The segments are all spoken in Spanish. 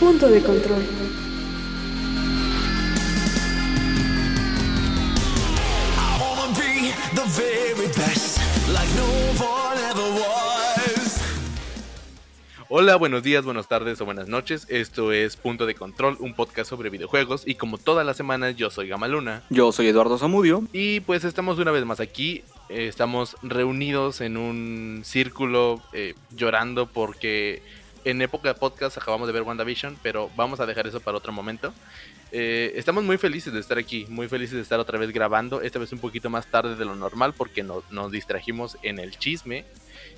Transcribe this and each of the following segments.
Punto de control. Hola, buenos días, buenas tardes o buenas noches. Esto es Punto de Control, un podcast sobre videojuegos. Y como todas las semanas, yo soy Gamaluna. Yo soy Eduardo Zamudio. Y pues estamos una vez más aquí. eh, estamos reunidos en un círculo eh, llorando porque en época de podcast acabamos de ver WandaVision, pero vamos a dejar eso para otro momento. Eh, estamos muy felices de estar aquí, muy felices de estar otra vez grabando, esta vez un poquito más tarde de lo normal porque no- nos distrajimos en el chisme.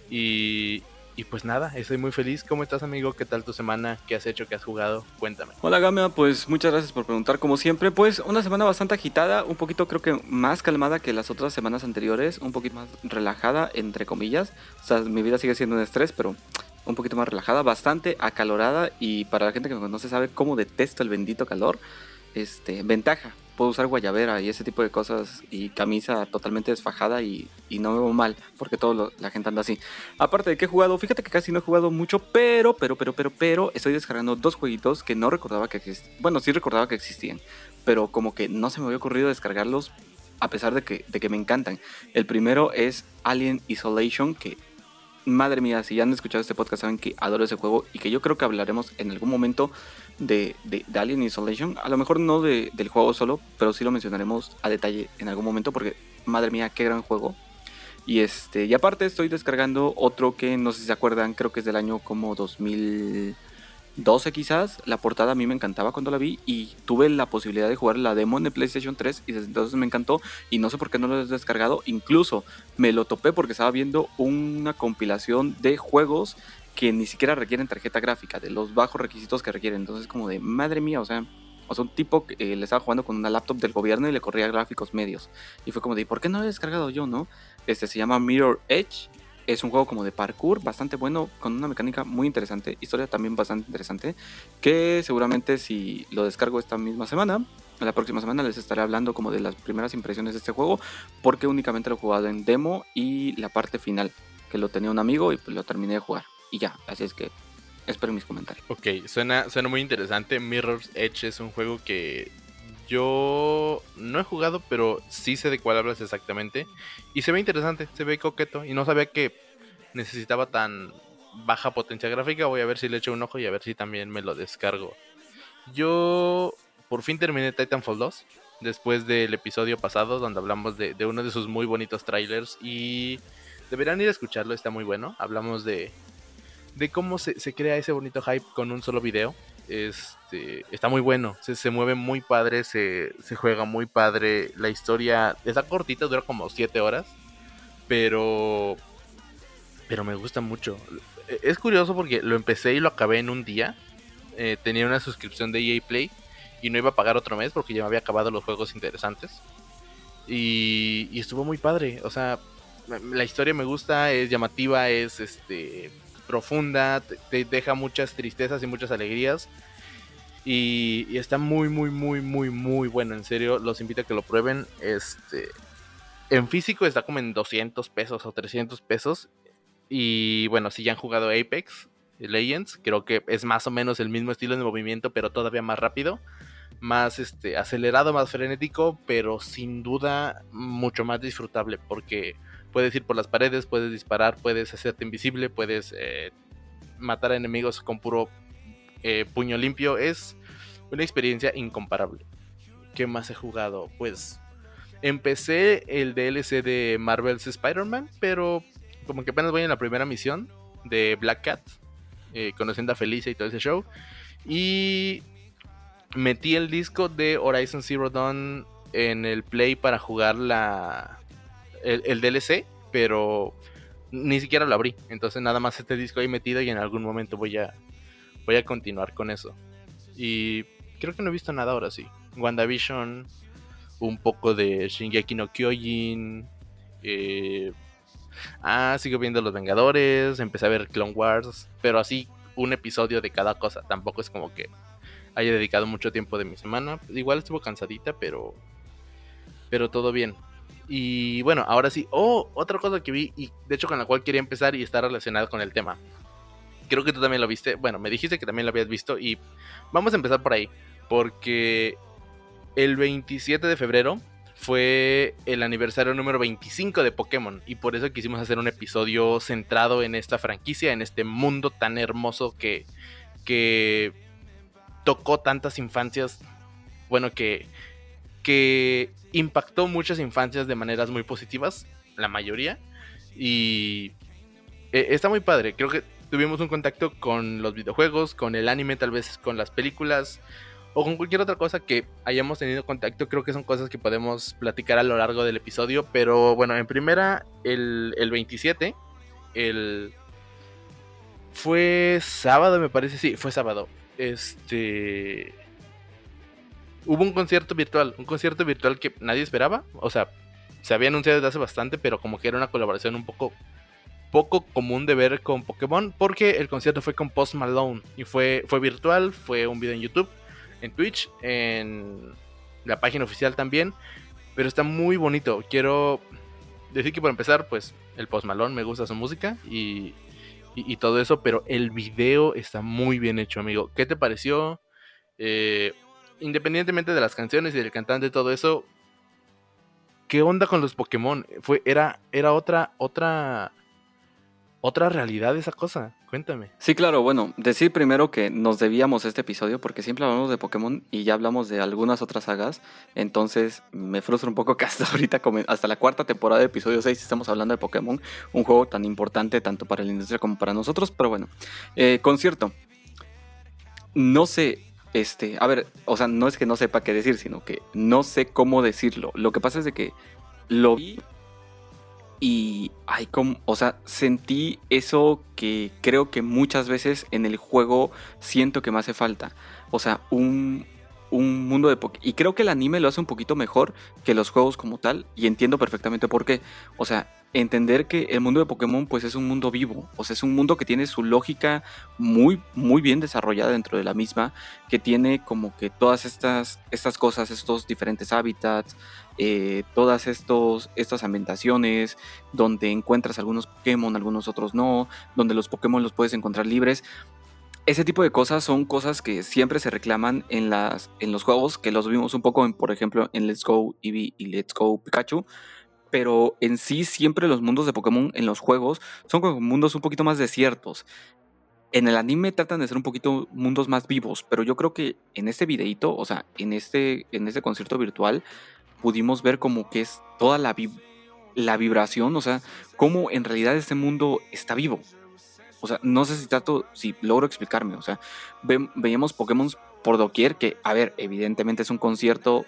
Y, y pues nada, estoy muy feliz. ¿Cómo estás amigo? ¿Qué tal tu semana? ¿Qué has hecho? ¿Qué has jugado? Cuéntame. Hola Gama, pues muchas gracias por preguntar como siempre. Pues una semana bastante agitada, un poquito creo que más calmada que las otras semanas anteriores, un poquito más relajada entre comillas. O sea, mi vida sigue siendo un estrés, pero un poquito más relajada, bastante acalorada y para la gente que me conoce sabe cómo detesto el bendito calor. Este, ventaja, puedo usar guayabera y ese tipo de cosas y camisa totalmente desfajada y, y no me veo mal porque toda la gente anda así. Aparte de que he jugado, fíjate que casi no he jugado mucho, pero, pero, pero, pero, pero, estoy descargando dos jueguitos que no recordaba que existían. Bueno, sí recordaba que existían, pero como que no se me había ocurrido descargarlos a pesar de que, de que me encantan. El primero es Alien Isolation, que, madre mía, si ya han escuchado este podcast saben que adoro ese juego y que yo creo que hablaremos en algún momento de, de- Alien Isolation. A lo mejor no de- del juego solo, pero sí lo mencionaremos a detalle en algún momento porque, madre mía, qué gran juego. Y este, y aparte estoy descargando otro que no sé si se acuerdan, creo que es del año como 2012 quizás. La portada a mí me encantaba cuando la vi y tuve la posibilidad de jugar la demo en el PlayStation 3 y desde entonces me encantó y no sé por qué no lo he descargado. Incluso me lo topé porque estaba viendo una compilación de juegos que ni siquiera requieren tarjeta gráfica, de los bajos requisitos que requieren. Entonces como de madre mía, o sea, o sea, un tipo que eh, le estaba jugando con una laptop del gobierno y le corría gráficos medios. Y fue como de, ¿por qué no lo he descargado yo, no? Este se llama Mirror Edge. Es un juego como de parkour bastante bueno, con una mecánica muy interesante, historia también bastante interesante, que seguramente si lo descargo esta misma semana, la próxima semana les estaré hablando como de las primeras impresiones de este juego, porque únicamente lo he jugado en demo y la parte final, que lo tenía un amigo y pues lo terminé de jugar. Y ya, así es que espero mis comentarios. Ok, suena, suena muy interesante. Mirror's Edge es un juego que yo no he jugado, pero sí sé de cuál hablas exactamente. Y se ve interesante, se ve coqueto. Y no sabía que necesitaba tan baja potencia gráfica. Voy a ver si le echo un ojo y a ver si también me lo descargo. Yo por fin terminé Titanfall 2. Después del episodio pasado donde hablamos de, uno de sus muy bonitos trailers. Y deberán ir a escucharlo, está muy bueno. Hablamos de, de cómo se crea ese bonito hype con un solo video. Este, está muy bueno, se, se mueve muy padre, se, se juega muy padre. La historia está cortita, dura como 7 horas, pero, pero me gusta mucho. E- Es curioso porque lo empecé y lo acabé en un día. Eh, tenía una suscripción de EA Play y no iba a pagar otro mes porque ya me había acabado los juegos interesantes. Y, y estuvo muy padre, o sea, la historia me gusta, es llamativa, es este profunda, te, deja muchas tristezas y muchas alegrías. Y, y está muy, muy, muy, muy, muy bueno. En serio, los invito a que lo prueben. Este, en físico está como en 200 pesos o 300 pesos. Y bueno, si ya han jugado Apex Legends, creo que es más o menos el mismo estilo de movimiento, pero todavía más rápido. Más este, acelerado, más frenético, pero sin duda mucho más disfrutable. Porque puedes ir por las paredes, puedes disparar, puedes hacerte invisible, puedes eh, matar a enemigos con puro eh, puño limpio. Es una experiencia incomparable. ¿Qué más he jugado? Pues empecé el DLC de Marvel's Spider-Man, pero como que apenas voy en la primera misión de Black Cat, eh, conociendo a Felicia y todo ese show. Y metí el disco de Horizon Zero Dawn en el Play para jugar la el, DLC, pero ni siquiera lo abrí. Entonces nada más este disco ahí metido y en algún momento voy a voy a continuar con eso. Y creo que no he visto nada ahora sí. WandaVision, un poco de Shingeki no Kyojin. eh, ah, sigo viendo Los Vengadores. Empecé a ver Clone Wars. Pero así, un episodio de cada cosa. Tampoco es como que haya dedicado mucho tiempo de mi semana. Igual estuvo cansadita, pero. Pero todo bien. Y bueno, ahora sí. Oh, otra cosa que vi y de hecho con la cual quería empezar y está relacionada con el tema. creo que tú también lo viste. Bueno, me dijiste que también lo habías visto y vamos a empezar por ahí. Porque el 27 de febrero fue el aniversario número 25 de Pokémon y por eso quisimos hacer un episodio centrado en esta franquicia, en este mundo tan hermoso que, que tocó tantas infancias, bueno, que, que impactó muchas infancias de maneras muy positivas, la mayoría, y eh, está muy padre, creo que tuvimos un contacto con los videojuegos, con el anime, tal vez con las películas, o con cualquier otra cosa que hayamos tenido contacto, creo que son cosas que podemos platicar a lo largo del episodio. Pero bueno, en primera, el, el 27, el... Fue sábado, me parece, sí, fue sábado. Este... Hubo un concierto virtual, un concierto virtual que nadie esperaba. O sea, se había anunciado desde hace bastante, pero como que era una colaboración un poco poco común de ver con Pokémon porque el concierto fue con Post Malone y fue, fue virtual, fue un video en YouTube en Twitch, en la página oficial también. Pero está muy bonito. Quiero decir que por empezar, pues el Post Malone me gusta su música y, y, todo eso, pero el video está muy bien hecho, amigo. ¿Qué te pareció? Eh, independientemente de las canciones y del cantante y todo eso, ¿qué onda con los Pokémon? Fue, era, era otra, otra otra realidad esa cosa. Cuéntame. Sí, claro, bueno, decir primero que nos debíamos este episodio porque siempre hablamos de Pokémon y ya hablamos de algunas otras sagas, entonces me frustra un poco que hasta ahorita, hasta la cuarta temporada de episodio 6 estamos hablando de Pokémon, un juego tan importante tanto para la industria como para nosotros, pero bueno, eh, concierto. No sé, este, a ver, o sea, no es que no sepa qué decir, sino que no sé cómo decirlo. Lo que pasa es de que lo vi y, ay, como, o sea, sentí eso que creo que muchas veces en el juego siento que me hace falta. O sea, un, un mundo de. Y creo que el anime lo hace un poquito mejor que los juegos como tal. Y entiendo perfectamente por qué. O sea, entender que el mundo de Pokémon pues es un mundo vivo. O sea, es un mundo que tiene su lógica muy, muy bien desarrollada dentro de la misma. Que tiene como que todas estas, estas cosas, estos diferentes hábitats. Eh, todas estos, estas ambientaciones. Donde encuentras algunos Pokémon, algunos otros no. Donde los Pokémon los puedes encontrar libres ese tipo de cosas son cosas que siempre se reclaman en, las, en los juegos, que los vimos un poco, en, por ejemplo, en Let's Go Eevee y Let's Go Pikachu. Pero en sí, siempre los mundos de Pokémon en los juegos son como mundos un poquito más desiertos. En el anime tratan de ser un poquito mundos más vivos, pero yo creo que en este videito, o sea, en este, en este concierto virtual, pudimos ver como que es toda la, la vibración, o sea, cómo en realidad este mundo está vivo. O sea, no sé si trato, si logro explicarme. O sea, veíamos Pokémon por doquier, que, a ver, evidentemente es un concierto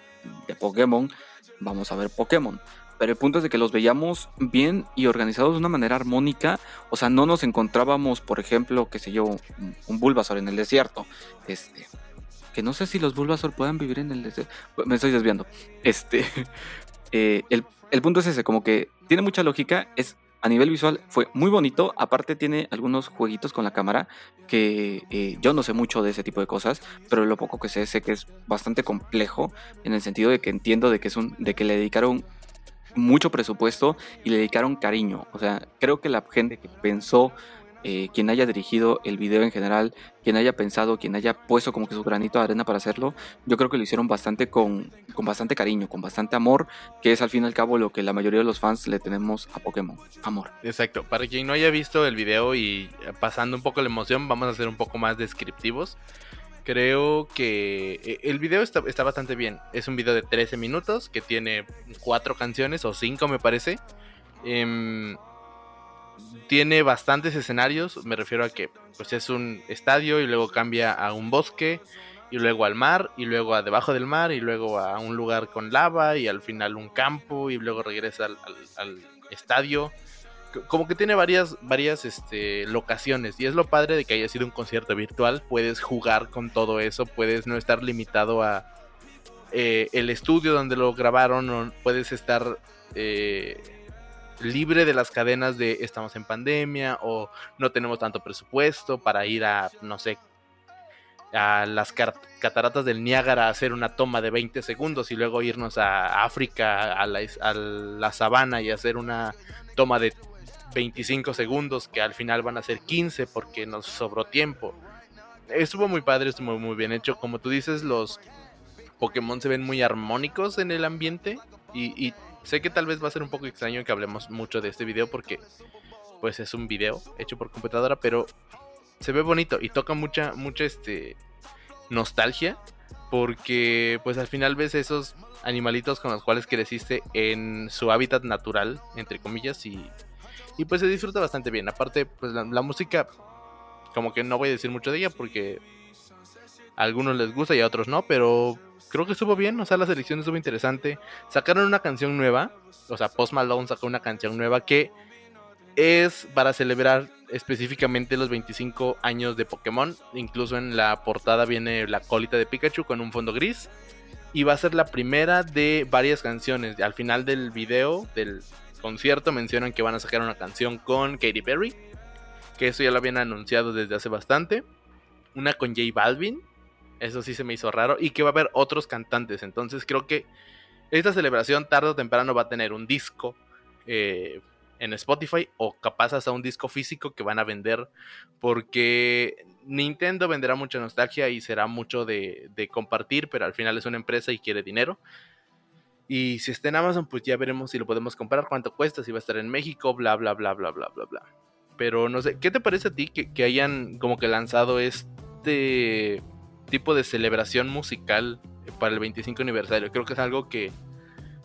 de Pokémon, vamos a ver Pokémon. Pero el punto es de que los veíamos bien y organizados de una manera armónica. O sea, no nos encontrábamos, por ejemplo, qué sé yo, un, Bulbasaur en el desierto. Este, que no sé si los Bulbasaur puedan vivir en el desierto. Me estoy desviando. Este, eh, el, el punto es ese, como que tiene mucha lógica, es a nivel visual fue muy bonito. Aparte tiene algunos jueguitos con la cámara que eh, yo no sé mucho de ese tipo de cosas, pero lo poco que sé sé que es bastante complejo en el sentido de que entiendo de que es un, de que le dedicaron mucho presupuesto y le dedicaron cariño. O sea, creo que la gente que pensó eh, quien haya dirigido el video en general, quien haya pensado, quien haya puesto como que su granito de arena para hacerlo, yo creo que lo hicieron bastante con, con bastante cariño, con bastante amor, que es al fin y al cabo lo que la mayoría de los fans le tenemos a Pokémon, amor. Exacto, para quien no haya visto el video y pasando un poco la emoción, vamos a ser un poco más descriptivos. Creo que eh, el video está, está bastante bien. Es un video de 13 minutos que tiene cuatro canciones o cinco me parece. Eh, tiene bastantes escenarios, me refiero a que pues es un estadio y luego cambia a un bosque y luego al mar y luego a debajo del mar y luego a un lugar con lava y al final un campo y luego regresa al, estadio. Como que tiene varias, varias este, locaciones y es lo padre de que haya sido un concierto virtual. Puedes jugar con todo eso, puedes no estar limitado a eh, el estudio donde lo grabaron, puedes estar eh, libre de las cadenas de estamos en pandemia o no tenemos tanto presupuesto para ir a, no sé, a las cataratas del Niágara a hacer una toma de 20 segundos y luego irnos a África, a la, a la sabana y hacer una toma de 25 segundos, que al final van a ser 15 porque nos sobró tiempo. Estuvo muy padre, estuvo muy bien hecho. Como tú dices, los Pokémon se ven muy armónicos en el ambiente. Y, y sé que tal vez va a ser un poco extraño que hablemos mucho de este video porque pues es un video hecho por computadora, pero se ve bonito y toca mucha, mucha este nostalgia. Porque pues al final ves esos animalitos con los cuales creciste en su hábitat natural, entre comillas, y, y pues se disfruta bastante bien. Aparte, pues la, la, música, como que no voy a decir mucho de ella porque a algunos les gusta y a otros no, pero creo que estuvo bien, o sea, la selección estuvo interesante. Sacaron una canción nueva, o sea, Post Malone sacó una canción nueva que es para celebrar específicamente los 25 años de Pokémon. Incluso en la portada viene la colita de Pikachu con un fondo gris. Y va a ser la primera de varias canciones. Al final del video, del concierto, mencionan que van a sacar una canción con Katy Perry. Que eso ya lo habían anunciado desde hace bastante. Una con J Balvin. Eso sí se me hizo raro. Y que va a haber otros cantantes. Entonces creo que esta celebración tarde o temprano va a tener un disco. Eh, en Spotify o capaz hasta un disco físico que van a vender porque Nintendo venderá mucha nostalgia y será mucho de, de, compartir, pero al final es una empresa y quiere dinero. Y si está en Amazon, pues ya veremos si lo podemos comprar, cuánto cuesta, si va a estar en México, bla, bla, bla, bla, bla, bla, bla. Pero no sé, ¿qué te parece a ti que, que hayan como que lanzado este tipo de celebración musical para el 25 aniversario? Creo que es algo que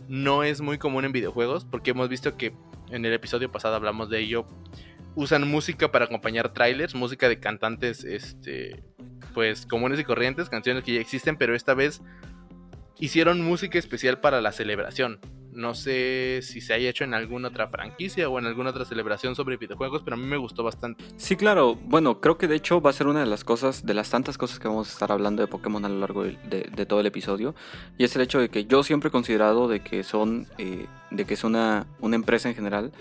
no es muy común en videojuegos, porque hemos visto que en el episodio pasado hablamos de ello, usan música para acompañar trailers, música de cantantes, este, pues comunes y corrientes, canciones que ya existen, pero esta vez hicieron música especial para la celebración. No sé si se haya hecho en alguna otra franquicia o en alguna otra celebración sobre videojuegos, pero a mí me gustó bastante. Sí, claro. Bueno, creo que de hecho va a ser una de las cosas, de las tantas cosas que vamos a estar hablando de Pokémon a lo largo de, todo el episodio. Y es el hecho de que yo siempre he considerado de que son, eh, de que es una, una empresa en general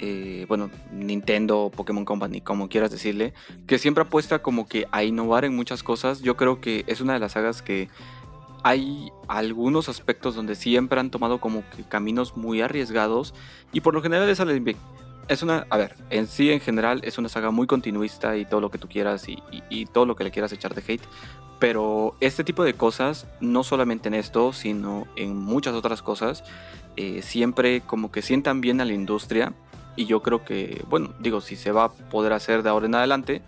eh, bueno, Nintendo, Pokémon Company, como quieras decirle, que siempre apuesta como que a innovar en muchas cosas. Yo creo que es una de las sagas que hay algunos aspectos donde siempre han tomado como que caminos muy arriesgados y por lo general bien. Es una, a ver, en sí en general es una saga muy continuista y todo lo que tú quieras y todo lo que le quieras echar de hate, pero este tipo de cosas, no solamente en esto, sino en muchas otras cosas, eh, siempre como que sientan bien a la industria y yo creo que, bueno, digo, si se va a poder hacer de ahora en adelante,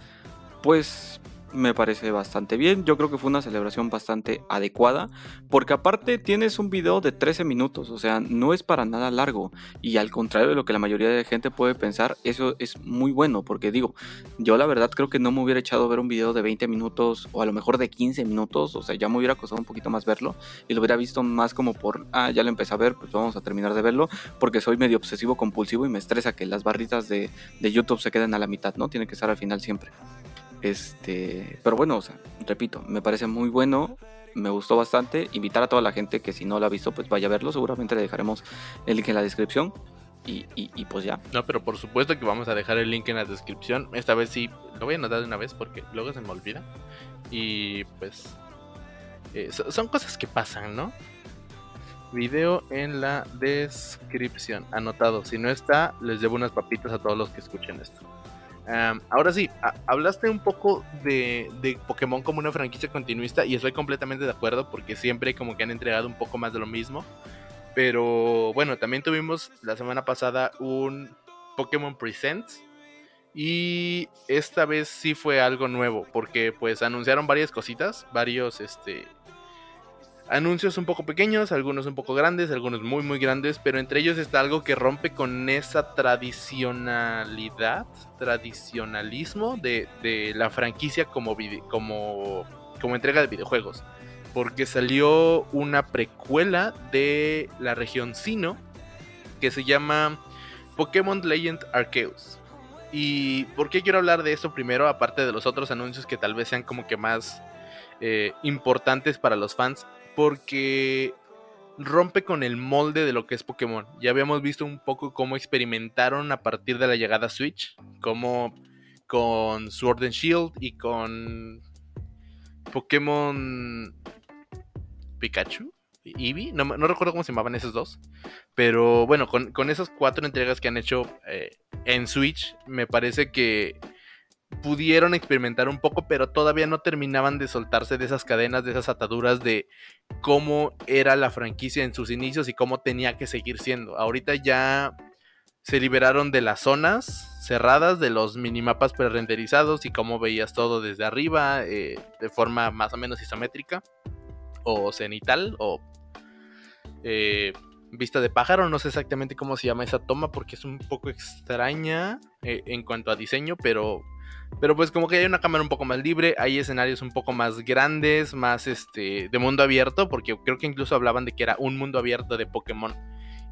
pues me parece bastante bien. Yo creo que fue una celebración bastante adecuada. Porque aparte tienes un video de 13 minutos. O sea, no es para nada largo. Y al contrario de lo que la mayoría de gente puede pensar, eso es muy bueno. Porque digo, yo la verdad creo que no me hubiera echado a ver un video de 20 minutos. O a lo mejor de 15 minutos. O sea, ya me hubiera costado un poquito más verlo. Y lo hubiera visto más como por, ah, ya lo empecé a ver. Pues vamos a terminar de verlo. Porque soy medio obsesivo compulsivo y me estresa que las barritas de, de YouTube se queden a la mitad, ¿no? Tiene que estar al final siempre. Este, pero bueno, repito, me parece muy bueno, me gustó bastante. Invitar a toda la gente que si no lo ha visto, pues vaya a verlo. Seguramente le dejaremos el link en la descripción. Y, pues ya. No, pero por supuesto que vamos a dejar el link en la descripción. Esta vez sí, lo voy a anotar de una vez porque luego se me olvida. Y pues eh, son cosas que pasan, ¿no? Video en la descripción. Anotado. Si no está, les llevo unas papitas a todos los que escuchen esto. Ahora sí, hablaste un poco de, de, Pokémon como una franquicia continuista y estoy completamente de acuerdo porque siempre como que han entregado un poco más de lo mismo. Pero bueno, también tuvimos la semana pasada un Pokémon Presents y esta vez sí fue algo nuevo porque pues anunciaron varias cositas, varios este anuncios un poco pequeños, algunos un poco grandes, algunos muy muy grandes, pero entre ellos está algo que rompe con esa tradicionalidad, tradicionalismo de, de la franquicia como, como, como entrega de videojuegos. Porque salió una precuela de la región Sino que se llama Pokémon Legend Arceus. ¿Y por qué quiero hablar de esto primero? Aparte de los otros anuncios que tal vez sean como que más eh, importantes para los fans porque rompe con el molde de lo que es Pokémon. Ya habíamos visto un poco cómo experimentaron a partir de la llegada a Switch, como con Sword and Shield y con Pokémon Pikachu. Eevee, no, no, recuerdo cómo se llamaban esos dos. Pero bueno, con, con esas cuatro entregas que han hecho eh, en Switch me parece que pudieron experimentar un poco, pero todavía no terminaban de soltarse de esas cadenas, de esas ataduras de cómo era la franquicia en sus inicios y cómo tenía que seguir siendo. Ahorita ya se liberaron de las zonas cerradas, de los minimapas pre-renderizados y cómo veías todo desde arriba, eh, de forma más o menos isométrica, o cenital, o eh, vista de pájaro. No sé exactamente cómo se llama esa toma porque es un poco extraña eh, en cuanto a diseño, pero pero pues como que hay una cámara un poco más libre, hay escenarios un poco más grandes, más este de mundo abierto, porque creo que incluso hablaban de que era un mundo abierto de Pokémon.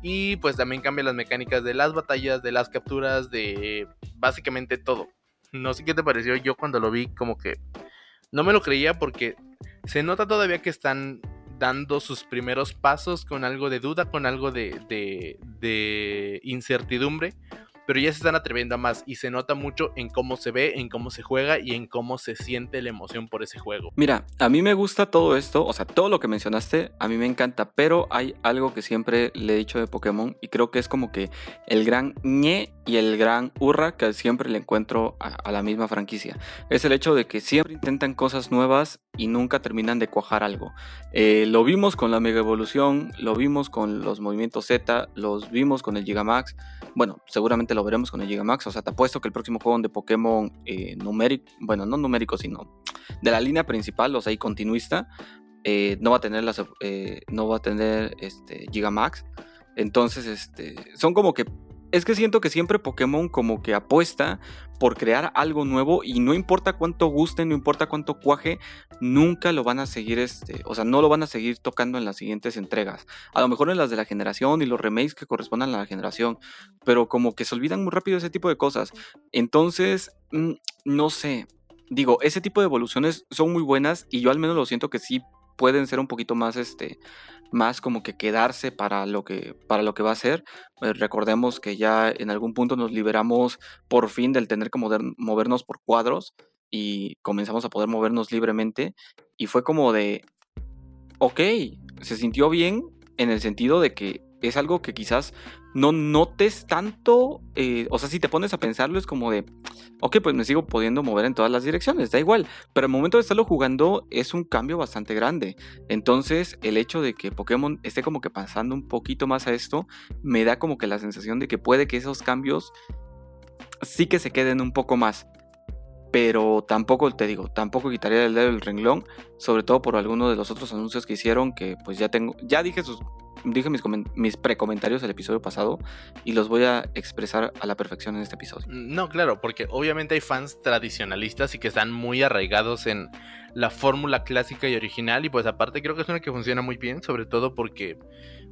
Y pues también cambia las mecánicas de las batallas, de las capturas, de básicamente todo. No sé qué te pareció yo cuando lo vi, como que no me lo creía porque se nota todavía que están dando sus primeros pasos con algo de duda, con algo de, de incertidumbre pero ya se están atreviendo a más y se nota mucho en cómo se ve, en cómo se juega y en cómo se siente la emoción por ese juego. Mira, a mí me gusta todo esto, o sea, todo lo que mencionaste, a mí me encanta, pero hay algo que siempre le he dicho de Pokémon y creo que es como que el gran ñe y el gran hurra que siempre le encuentro a, la misma franquicia. Es el hecho de que siempre intentan cosas nuevas y nunca terminan de cuajar algo. Eh, lo vimos con la Mega Evolución, lo vimos con los movimientos Z, los vimos con el Gigamax. Bueno, seguramente lo veremos con el Gigamax. O sea, te apuesto que el próximo juego de Pokémon eh, numérico, bueno, no numérico, sino de la línea principal, o sea, y continuista, eh, no va a tener las, eh, no va a tener este Gigamax. Entonces, este, son como que es que siento que siempre Pokémon como que apuesta por crear algo nuevo y no importa cuánto guste, no importa cuánto cuaje, nunca lo van a seguir, este, o sea, no lo van a seguir tocando en las siguientes entregas. A lo mejor en las de la generación y los remakes que correspondan a la generación, pero como que se olvidan muy rápido ese tipo de cosas. Entonces, mm, no sé, digo, ese tipo de evoluciones son muy buenas y yo al menos lo siento que sí pueden ser un poquito más, este, más como que quedarse para lo que, para lo que va a ser. Eh, recordemos que ya en algún punto nos liberamos por fin del tener que movernos por cuadros y comenzamos a poder movernos libremente. Y fue como de, ok, se sintió bien en el sentido de que es algo que quizás no notes tanto, eh, o sea, si te pones a pensarlo es como de, ok, pues me sigo pudiendo mover en todas las direcciones, da igual, pero el momento de estarlo jugando es un cambio bastante grande. Entonces, el hecho de que Pokémon esté como que pasando un poquito más a esto, me da como que la sensación de que puede que esos cambios sí que se queden un poco más. Pero tampoco, te digo, tampoco quitaría el dedo del renglón, sobre todo por alguno de los otros anuncios que hicieron, que pues ya tengo, ya dije sus dije mis, precomentarios del episodio pasado y los voy a expresar a la perfección en este episodio. No, claro, porque obviamente hay fans tradicionalistas y que están muy arraigados en la fórmula clásica y original y pues aparte creo que es una que funciona muy bien, sobre todo porque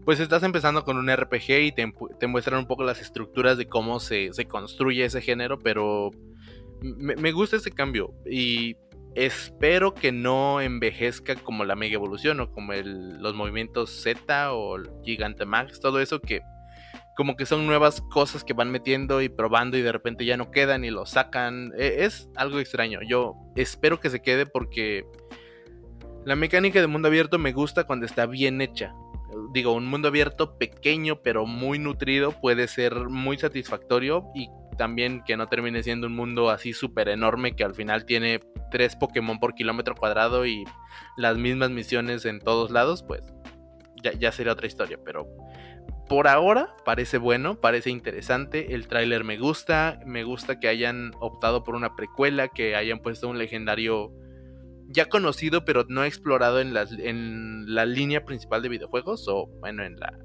pues estás empezando con un RPG y te, muestran un poco las estructuras de cómo se, se construye ese género, pero me gusta ese cambio y Espero que no envejezca como la Mega Evolución o como los movimientos Z o Gigantamax, todo eso que como que son nuevas cosas que van metiendo y probando y de repente ya no quedan y lo sacan. E, es algo extraño. Yo espero que se quede porque la mecánica de mundo abierto me gusta cuando está bien hecha. Digo, un mundo abierto pequeño pero muy nutrido puede ser muy satisfactorio y también que no termine siendo un mundo así súper enorme que al final tiene tres Pokémon por kilómetro cuadrado y las mismas misiones en todos lados, pues ya, sería otra historia. Pero por ahora parece bueno, parece interesante. El tráiler me gusta, me gusta que hayan optado por una precuela, que hayan puesto un legendario ya conocido pero no explorado en la, en la línea principal de videojuegos o bueno en la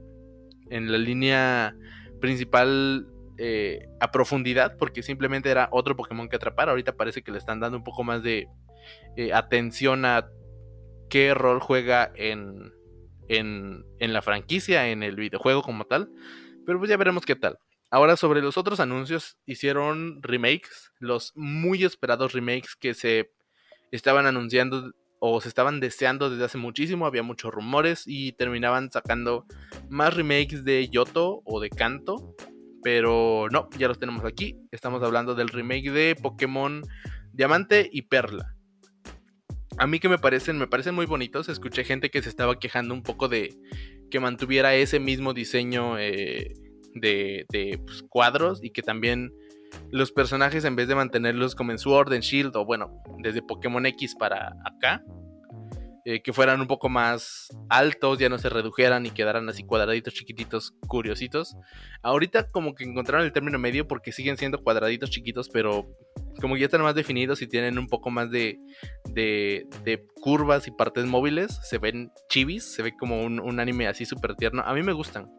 en la línea principal eh, a profundidad porque simplemente era otro Pokémon que atrapar. Ahorita parece que le están dando un poco más de eh, atención a qué rol juega en, en, en, la franquicia, en el videojuego como tal. Pero pues ya veremos qué tal. Ahora sobre los otros anuncios, hicieron remakes, los muy esperados remakes que se estaban anunciando o se estaban deseando desde hace muchísimo, había muchos rumores y terminaban sacando más remakes de Yoto o de Kanto pero no, ya los tenemos aquí. Estamos hablando del remake de Pokémon Diamante y Perla. A mí que me parecen, me parecen muy bonitos. Escuché gente que se estaba quejando un poco de que mantuviera ese mismo diseño eh, de, pues, cuadros y que también los personajes en vez de mantenerlos como en Sword, en Shield o bueno, desde Pokémon X para acá, eh, que fueran un poco más altos, ya no se redujeran y quedaran así cuadraditos chiquititos, curiositos. Ahorita como que encontraron el término medio porque siguen siendo cuadraditos chiquitos, pero como ya están más definidos y tienen un poco más de, de, curvas y partes móviles, se ven chivis, se ve como un, un anime así súper tierno. A mí me gustan.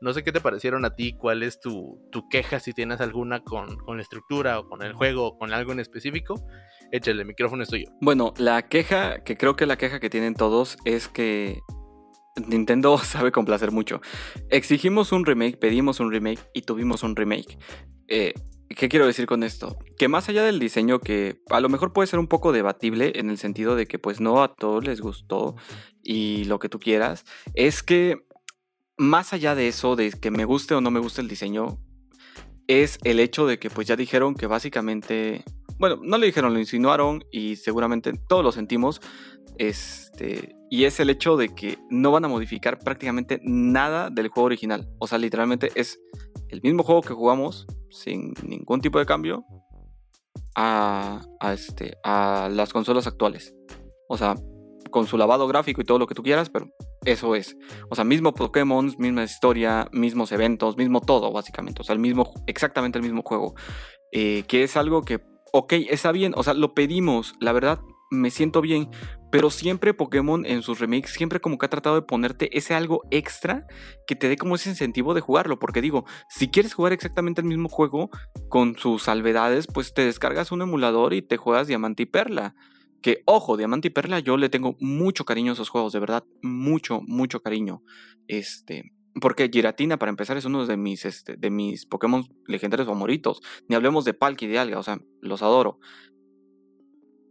No sé qué te parecieron a ti, cuál es tu, queja, si tienes alguna con, la estructura o con el juego o con algo en específico. Échale, el micrófono es tuyo. Bueno, la queja, que creo que la queja que tienen todos es que Nintendo sabe complacer mucho. Exigimos un remake, pedimos un remake y tuvimos un remake. Eh, ¿Qué quiero decir con esto? Que más allá del diseño que a lo mejor puede ser un poco debatible en el sentido de que pues no a todos les gustó y lo que tú quieras, es que más allá de eso, de que me guste o no me guste el diseño, es el hecho de que pues ya dijeron que básicamente, bueno, no le dijeron, lo insinuaron y seguramente todos lo sentimos, este, y es el hecho de que no van a modificar prácticamente nada del juego original. O sea, literalmente es el mismo juego que jugamos sin ningún tipo de cambio a, a, este, a las consolas actuales. O sea, con su lavado gráfico y todo lo que tú quieras, pero eso es. O sea, mismo Pokémon, misma historia, mismos eventos, mismo todo, básicamente. O sea, el mismo, exactamente el mismo juego. Eh, que es algo que, ok, está bien, o sea, lo pedimos, la verdad, me siento bien, pero siempre Pokémon en sus remakes, siempre como que ha tratado de ponerte ese algo extra que te dé como ese incentivo de jugarlo, porque digo, si quieres jugar exactamente el mismo juego con sus salvedades, pues te descargas un emulador y te juegas Diamante y Perla. Que, ojo, Diamante y Perla, yo le tengo mucho cariño a esos juegos, de verdad, mucho, mucho cariño. Este, porque Giratina, para empezar, es uno de mis, este, de mis Pokémon legendarios favoritos. Ni hablemos de Palki y de Alga, o sea, los adoro.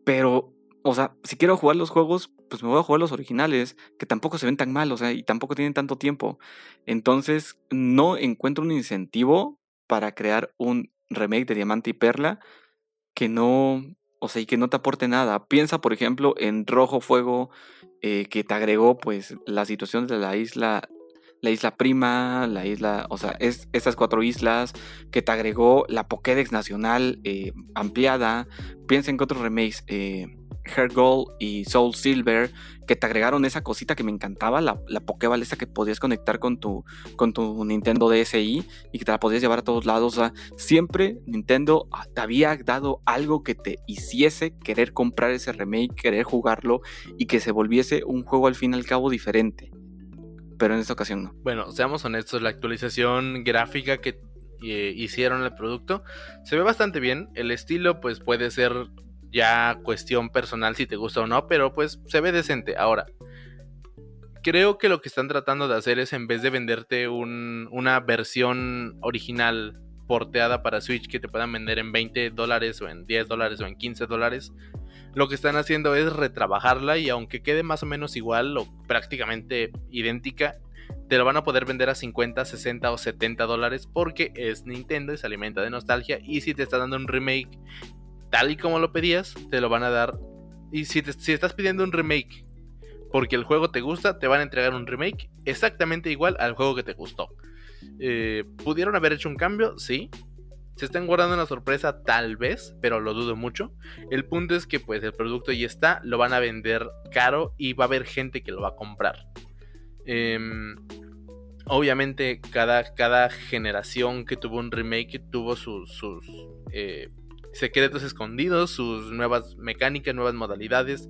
Pero, o sea, si quiero jugar los juegos, pues me voy a jugar los originales, que tampoco se ven tan mal, o sea, y tampoco tienen tanto tiempo. Entonces, no encuentro un incentivo para crear un remake de Diamante y Perla que no, o sea, y que no te aporte nada. Piensa, por ejemplo, en Rojo Fuego, eh, que te agregó, pues, la situación de la isla, la isla prima, la isla, o sea, es, estas cuatro islas, que te agregó la Pokédex nacional eh, ampliada. Piensa en que otros remakes, eh, Hair Gold y Soul Silver, que te agregaron esa cosita que me encantaba, la, la Pokéball esa que podías conectar con tu, con tu Nintendo DSi y que te la podías llevar a todos lados. O sea, siempre Nintendo ah, te había dado algo que te hiciese querer comprar ese remake, querer jugarlo y que se volviese un juego al fin y al cabo diferente. Pero en esta ocasión no. Bueno, seamos honestos, la actualización gráfica que eh, hicieron el producto se ve bastante bien. El estilo pues puede ser ya cuestión personal si te gusta o no, pero pues se ve decente. Ahora, creo que lo que están tratando de hacer es en vez de venderte una versión original porteada para Switch que te puedan vender en 20 dólares o en 10 dólares o en 15 dólares, lo que están haciendo es retrabajarla y aunque quede más o menos igual o prácticamente idéntica, te lo van a poder vender a 50, 60 o 70 dólares porque es Nintendo y se alimenta de nostalgia y si te está dando un remake tal y como lo pedías, te lo van a dar. Y si, si estás pidiendo un remake porque el juego te gusta, te van a entregar un remake exactamente igual al juego que te gustó. Eh, ¿Pudieron haber hecho un cambio? Sí. Se están guardando una sorpresa tal vez, pero lo dudo mucho. El punto es que pues el producto ya está, lo van a vender caro y va a haber gente que lo va a comprar. Em, obviamente cada, cada generación que tuvo un remake tuvo sus, eh, secretos escondidos, sus nuevas mecánicas, nuevas modalidades.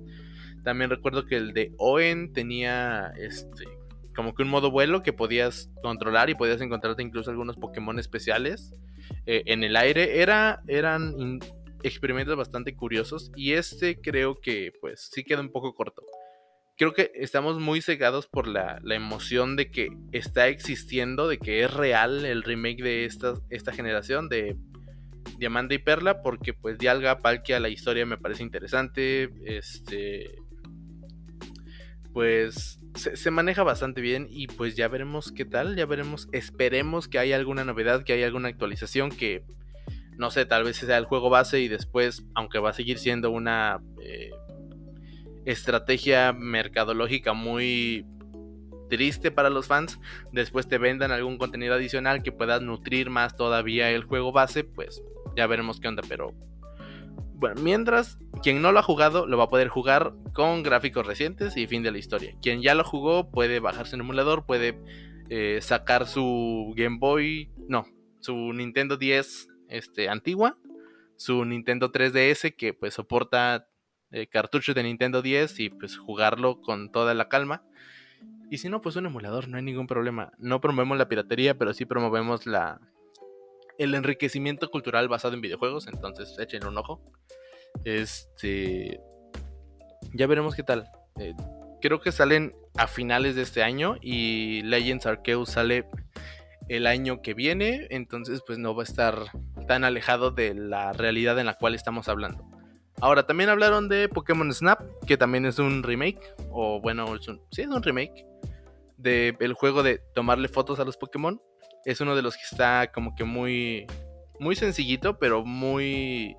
También recuerdo que el de Oen tenía este como que un modo vuelo que podías controlar y podías encontrarte incluso algunos Pokémon especiales eh, en el aire. Era, eran experimentos bastante curiosos y este creo que pues sí queda un poco corto. Creo que estamos muy cegados por la, la emoción de que está existiendo, de que es real el remake de esta, esta generación de Diamante y Perla, porque pues Dialga, Palkia, la historia me parece interesante. Este. Pues se, maneja bastante bien y pues ya veremos qué tal, ya veremos, esperemos que haya alguna novedad, que haya alguna actualización que, no sé, tal vez sea el juego base y después, aunque va a seguir siendo una eh, estrategia mercadológica muy triste para los fans, después te vendan algún contenido adicional que pueda nutrir más todavía el juego base, pues ya veremos qué onda, pero bueno, mientras, quien no lo ha jugado lo va a poder jugar con gráficos recientes y fin de la historia. Quien ya lo jugó puede bajarse un emulador, puede eh, sacar su Game Boy, no, su Nintendo 10 este, antigua, su Nintendo 3DS que pues soporta eh, cartuchos de Nintendo 10 y pues jugarlo con toda la calma. Y si no, pues un emulador, no hay ningún problema. No promovemos la piratería, pero sí promovemos la, el enriquecimiento cultural basado en videojuegos, entonces échenle un ojo. Este. Ya veremos qué tal. Eh, creo que salen a finales de este año y Legends Arceus sale el año que viene, entonces pues no va a estar tan alejado de la realidad en la cual estamos hablando. Ahora, también hablaron de Pokémon Snap, que también es un remake, o bueno, es un, sí es un remake, del juego de tomarle fotos a los Pokémon. Es uno de los que está como que muy, muy sencillito, pero muy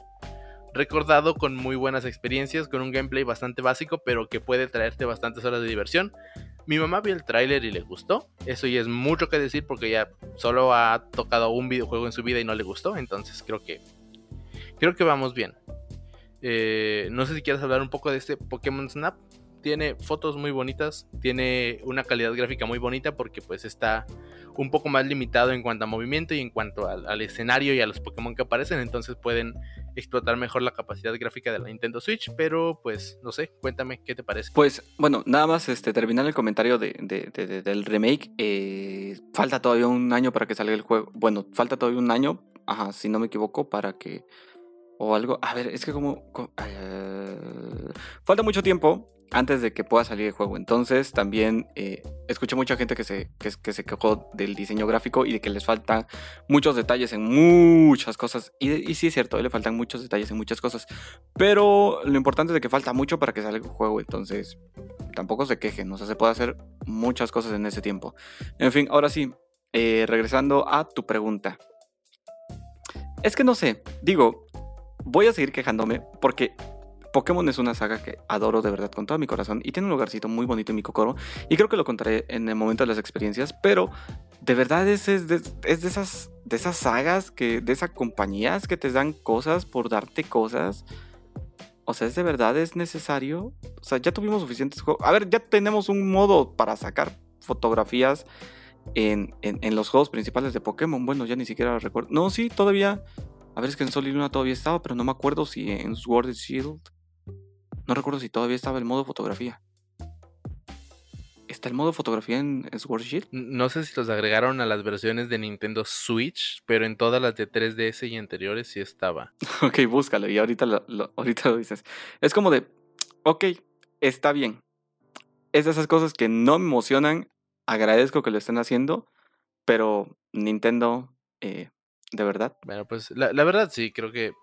recordado con muy buenas experiencias, con un gameplay bastante básico, pero que puede traerte bastantes horas de diversión. Mi mamá vio el tráiler y le gustó. Eso ya es mucho que decir porque ya solo ha tocado un videojuego en su vida y no le gustó. Entonces creo que creo que vamos bien. Eh, no sé si quieres hablar un poco de este Pokémon Snap. Tiene fotos muy bonitas, tiene una calidad gráfica muy bonita porque pues está un poco más limitado en cuanto a movimiento y en cuanto al, escenario y a los Pokémon que aparecen, entonces pueden explotar mejor la capacidad gráfica de la Nintendo Switch, pero pues no sé, cuéntame qué te parece. Pues bueno, nada más este, terminar el comentario de, del remake, eh, falta todavía un año para que salga el juego, bueno, falta todavía un año, ajá, si no me equivoco, para que o algo. A ver, es que como... Eh, falta mucho tiempo antes de que pueda salir el juego. Entonces también eh, escuché mucha gente que se, que, se quejó del diseño gráfico y de que les faltan muchos detalles en muchas cosas. Y, sí es cierto, le faltan muchos detalles en muchas cosas. Pero lo importante es de que falta mucho para que salga el juego. Entonces tampoco se quejen. O sea, se puede hacer muchas cosas en ese tiempo. En fin, ahora sí, eh, regresando a tu pregunta. Es que no sé, digo, voy a seguir quejándome porque Pokémon es una saga que adoro de verdad con todo mi corazón y tiene un lugarcito muy bonito en mi cocoro y creo que lo contaré en el momento de las experiencias, pero de verdad es, es, de, esas, de esas sagas, que, de esas compañías que te dan cosas por darte cosas. O sea, ¿es de verdad es necesario? O sea, ya tuvimos suficientes juegos. A ver, ya tenemos un modo para sacar fotografías en, en los juegos principales de Pokémon. Bueno, ya ni siquiera recuerdo. No, sí, todavía a ver, es que en Sol y Luna todavía estaba, pero no me acuerdo si en Sword and Shield. No recuerdo si todavía estaba el modo fotografía. ¿Está el modo fotografía en Sword Shield? No sé si los agregaron a las versiones de Nintendo Switch, pero en todas las de 3DS y anteriores sí estaba. ok, búscalo y ahorita lo, ahorita lo dices. Es como de, ok, está bien. Es de esas cosas que no me emocionan. Agradezco que lo estén haciendo, pero Nintendo, eh, ¿De verdad? Bueno, pues la, verdad sí, creo que...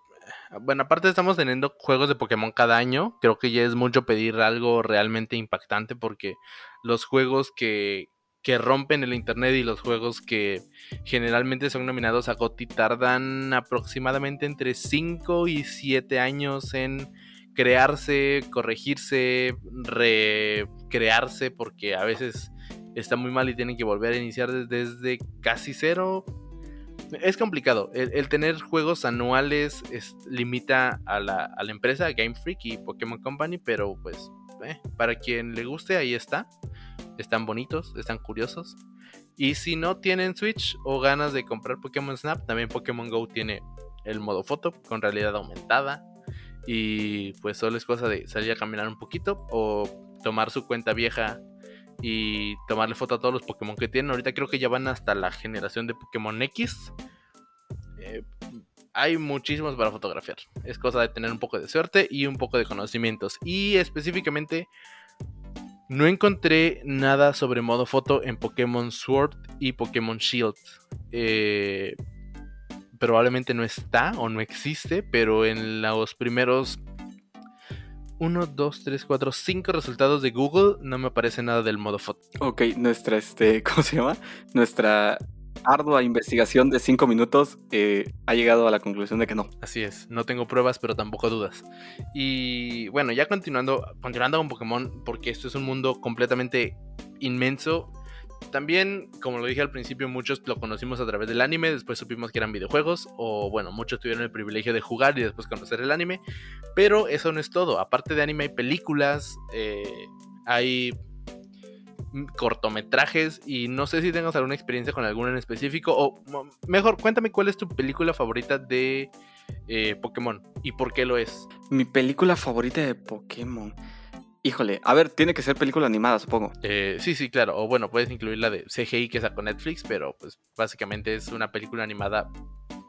Bueno, aparte estamos teniendo juegos de Pokémon cada año. Creo que ya es mucho pedir algo realmente impactante porque los juegos que, que rompen el internet y los juegos que generalmente son nominados a GOTY tardan aproximadamente entre 5 y 7 años en crearse, corregirse, recrearse, porque a veces está muy mal y tienen que volver a iniciar desde casi cero es complicado. El, tener juegos anuales limita a la, empresa Game Freak y Pokémon Company, pero pues eh, para quien le guste, ahí está. Están bonitos, están curiosos. Y si no tienen Switch o ganas de comprar Pokémon Snap, también Pokémon Go tiene el modo foto con realidad aumentada. Y pues solo es cosa de salir a caminar un poquito o tomar su cuenta vieja y tomarle foto a todos los Pokémon que tienen. Ahorita creo que ya van hasta la generación de Pokémon X. Eh, hay muchísimos para fotografiar. Es cosa de tener un poco de suerte y un poco de conocimientos. Y específicamente no encontré nada sobre modo foto en Pokémon Sword y Pokémon Shield. Eh, probablemente no está o no existe, pero en los primeros 1, 2, 3, 4, 5 resultados de Google, no me aparece nada del modo foto. Ok, nuestra, este, ¿cómo se llama? Nuestra ardua investigación de 5 minutos eh, ha llegado a la conclusión de que no. Así es, no tengo pruebas, pero tampoco dudas. Y bueno, ya continuando, continuando con Pokémon, porque esto es un mundo completamente inmenso. También, como lo dije al principio, muchos lo conocimos a través del anime, después supimos que eran videojuegos, o bueno, muchos tuvieron el privilegio de jugar y después conocer el anime, pero eso no es todo. Aparte de anime hay películas, eh, hay cortometrajes y no sé si tengas alguna experiencia con alguno en específico o mejor cuéntame cuál es tu película favorita de eh, Pokémon y por qué lo es. Mi película favorita de Pokémon. Híjole, a ver, tiene que ser película animada, supongo. Eh, sí, sí, claro. O bueno, puedes incluir la de CGI que sacó Netflix, pero pues básicamente es una película animada